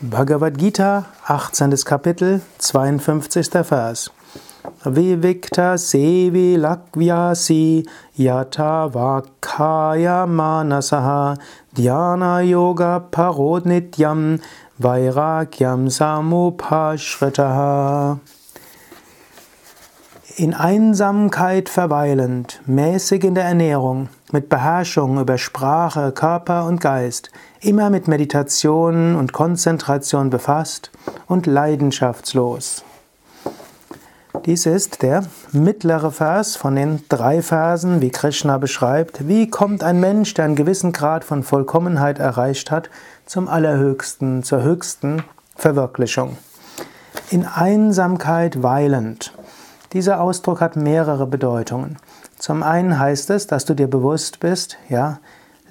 Bhagavad Gita, 18. Kapitel, 52. Vers. Vivikta sevi lakvyasi yata vakaya manasaha dhyana yoga parodnityam vairagyam samupashritaha. In Einsamkeit verweilend, mäßig in der Ernährung, mit Beherrschung über Sprache, Körper und Geist, immer mit Meditation und Konzentration befasst und leidenschaftslos. Dies ist der mittlere Vers von den drei Versen, wie Krishna beschreibt, wie kommt ein Mensch, der einen gewissen Grad von Vollkommenheit erreicht hat, zum Allerhöchsten, zur höchsten Verwirklichung. In Einsamkeit weilend. Dieser Ausdruck hat mehrere Bedeutungen. Zum einen heißt es, dass du dir bewusst bist, ja,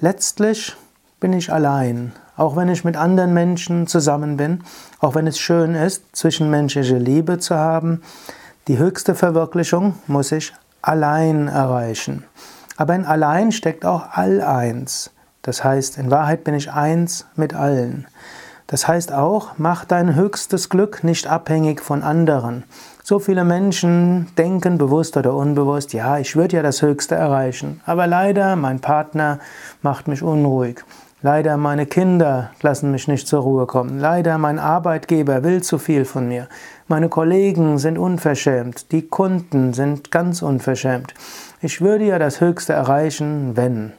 letztlich bin ich allein, auch wenn ich mit anderen Menschen zusammen bin, auch wenn es schön ist, zwischenmenschliche Liebe zu haben, die höchste Verwirklichung muss ich allein erreichen. Aber in allein steckt auch all eins. Das heißt, in Wahrheit bin ich eins mit allen. Das heißt auch, mach dein höchstes Glück nicht abhängig von anderen. So viele Menschen denken bewusst oder unbewusst, ja, ich würde ja das Höchste erreichen, aber leider mein Partner macht mich unruhig. Leider meine Kinder lassen mich nicht zur Ruhe kommen. Leider mein Arbeitgeber will zu viel von mir. Meine Kollegen sind unverschämt. Die Kunden sind ganz unverschämt. Ich würde ja das Höchste erreichen, wenn.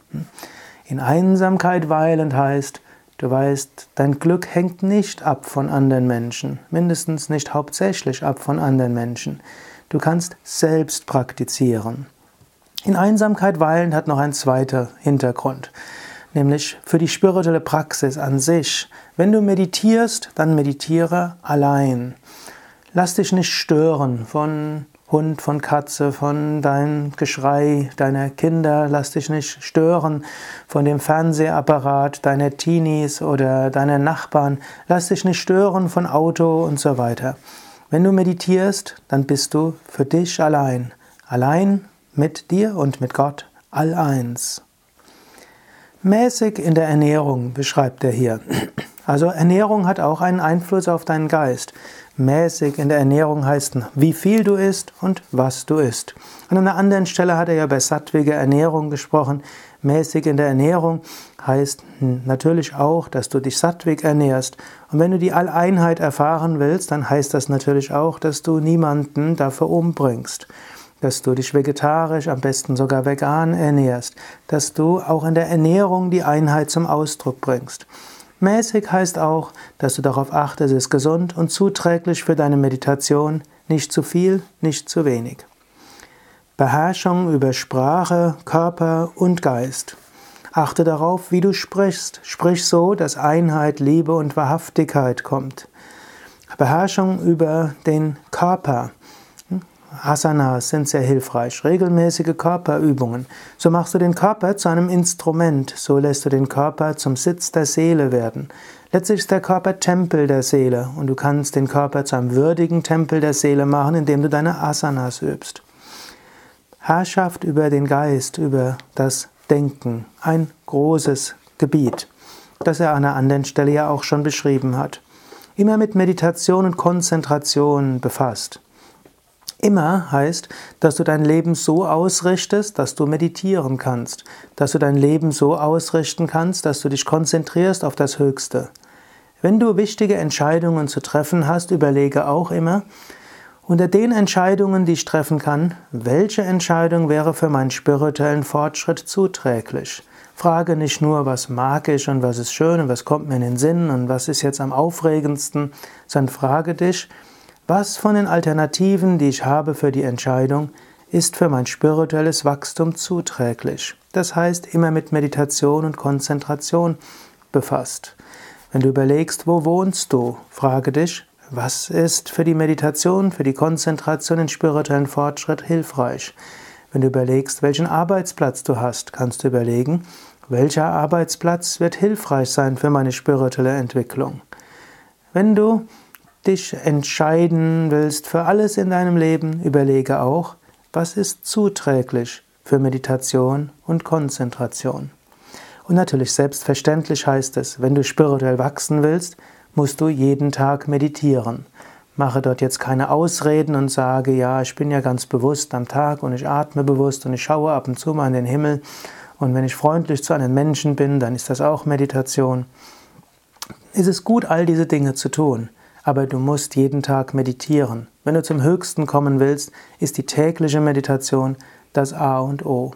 In Einsamkeit weilend heißt, Du weißt, dein Glück hängt nicht ab von anderen Menschen, mindestens nicht hauptsächlich ab von anderen Menschen. Du kannst selbst praktizieren. In Einsamkeit weilen hat noch ein zweiter Hintergrund, nämlich für die spirituelle Praxis an sich. Wenn du meditierst, dann meditiere allein. Lass dich nicht stören von Hund, von Katze, von deinem Geschrei deiner Kinder, lass dich nicht stören, von dem Fernsehapparat deiner Teenies oder deiner Nachbarn, lass dich nicht stören von Auto und so weiter. Wenn du meditierst, dann bist du für dich allein, allein mit dir und mit Gott, all eins. Mäßig in der Ernährung beschreibt er hier. Also Ernährung hat auch einen Einfluss auf deinen Geist. Mäßig in der Ernährung heißt, wie viel du isst und was du isst. An einer anderen Stelle hat er ja bei sattwiger Ernährung gesprochen. Mäßig in der Ernährung heißt natürlich auch, dass du dich sattwig ernährst. Und wenn du die Alleinheit erfahren willst, dann heißt das natürlich auch, dass du niemanden dafür umbringst dass du dich vegetarisch, am besten sogar vegan ernährst, dass du auch in der Ernährung die Einheit zum Ausdruck bringst. Mäßig heißt auch, dass du darauf achtest, es ist gesund und zuträglich für deine Meditation, nicht zu viel, nicht zu wenig. Beherrschung über Sprache, Körper und Geist. Achte darauf, wie du sprichst. Sprich so, dass Einheit, Liebe und Wahrhaftigkeit kommt. Beherrschung über den Körper. Asanas sind sehr hilfreich, regelmäßige Körperübungen. So machst du den Körper zu einem Instrument, so lässt du den Körper zum Sitz der Seele werden. Letztlich ist der Körper Tempel der Seele und du kannst den Körper zu einem würdigen Tempel der Seele machen, indem du deine Asanas übst. Herrschaft über den Geist, über das Denken, ein großes Gebiet, das er an einer anderen Stelle ja auch schon beschrieben hat. Immer mit Meditation und Konzentration befasst. Immer heißt, dass du dein Leben so ausrichtest, dass du meditieren kannst, dass du dein Leben so ausrichten kannst, dass du dich konzentrierst auf das Höchste. Wenn du wichtige Entscheidungen zu treffen hast, überlege auch immer, unter den Entscheidungen, die ich treffen kann, welche Entscheidung wäre für meinen spirituellen Fortschritt zuträglich? Frage nicht nur, was mag ich und was ist schön und was kommt mir in den Sinn und was ist jetzt am aufregendsten, sondern frage dich, was von den Alternativen, die ich habe für die Entscheidung, ist für mein spirituelles Wachstum zuträglich? Das heißt, immer mit Meditation und Konzentration befasst. Wenn du überlegst, wo wohnst du, frage dich, was ist für die Meditation, für die Konzentration, den spirituellen Fortschritt hilfreich? Wenn du überlegst, welchen Arbeitsplatz du hast, kannst du überlegen, welcher Arbeitsplatz wird hilfreich sein für meine spirituelle Entwicklung. Wenn du dich entscheiden willst für alles in deinem Leben, überlege auch, was ist zuträglich für Meditation und Konzentration. Und natürlich selbstverständlich heißt es, wenn du spirituell wachsen willst, musst du jeden Tag meditieren. Mache dort jetzt keine Ausreden und sage, ja, ich bin ja ganz bewusst am Tag und ich atme bewusst und ich schaue ab und zu mal in den Himmel und wenn ich freundlich zu einem Menschen bin, dann ist das auch Meditation. Es ist gut, all diese Dinge zu tun, aber du musst jeden Tag meditieren. Wenn du zum Höchsten kommen willst, ist die tägliche Meditation das A und O.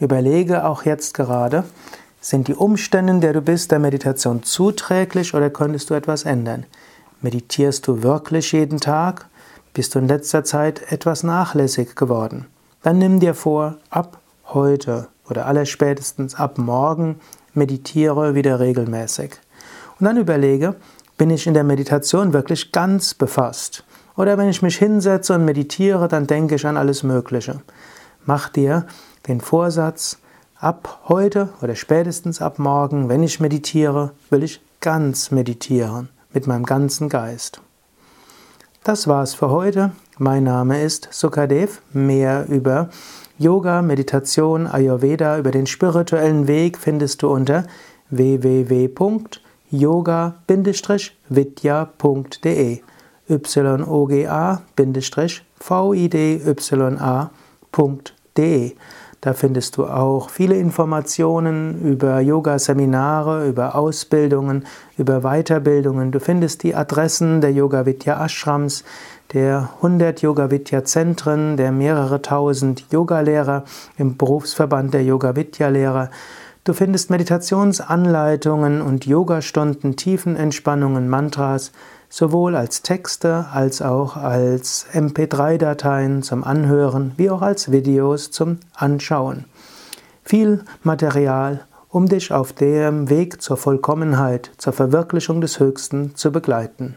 Überlege auch jetzt gerade, sind die Umstände, in der du bist, der Meditation zuträglich oder könntest du etwas ändern? Meditierst du wirklich jeden Tag? Bist du in letzter Zeit etwas nachlässig geworden? Dann nimm dir vor, ab heute oder allerspätestens ab morgen meditiere wieder regelmäßig. Und dann überlege, bin ich in der Meditation wirklich ganz befasst? Oder wenn ich mich hinsetze und meditiere, dann denke ich an alles Mögliche. Mach dir den Vorsatz, ab heute oder spätestens ab morgen, wenn ich meditiere, will ich ganz meditieren, mit meinem ganzen Geist. Das war's für heute. Mein Name ist Sukadev. Mehr über Yoga, Meditation, Ayurveda, über den spirituellen Weg findest du unter www.yoga-vidya.de yoga-vidya.de Da findest du auch viele Informationen über Yoga-Seminare, über Ausbildungen, über Weiterbildungen. Du findest die Adressen der Yoga Vidya Ashrams, der 100 Yoga Vidya Zentren, der mehrere tausend Yogalehrer im Berufsverband der Yoga Vidya Lehrer. Du findest Meditationsanleitungen und Yogastunden, Tiefenentspannungen, Mantras, sowohl als Texte als auch als MP3-Dateien zum Anhören, wie auch als Videos zum Anschauen. Viel Material, um dich auf dem Weg zur Vollkommenheit, zur Verwirklichung des Höchsten zu begleiten.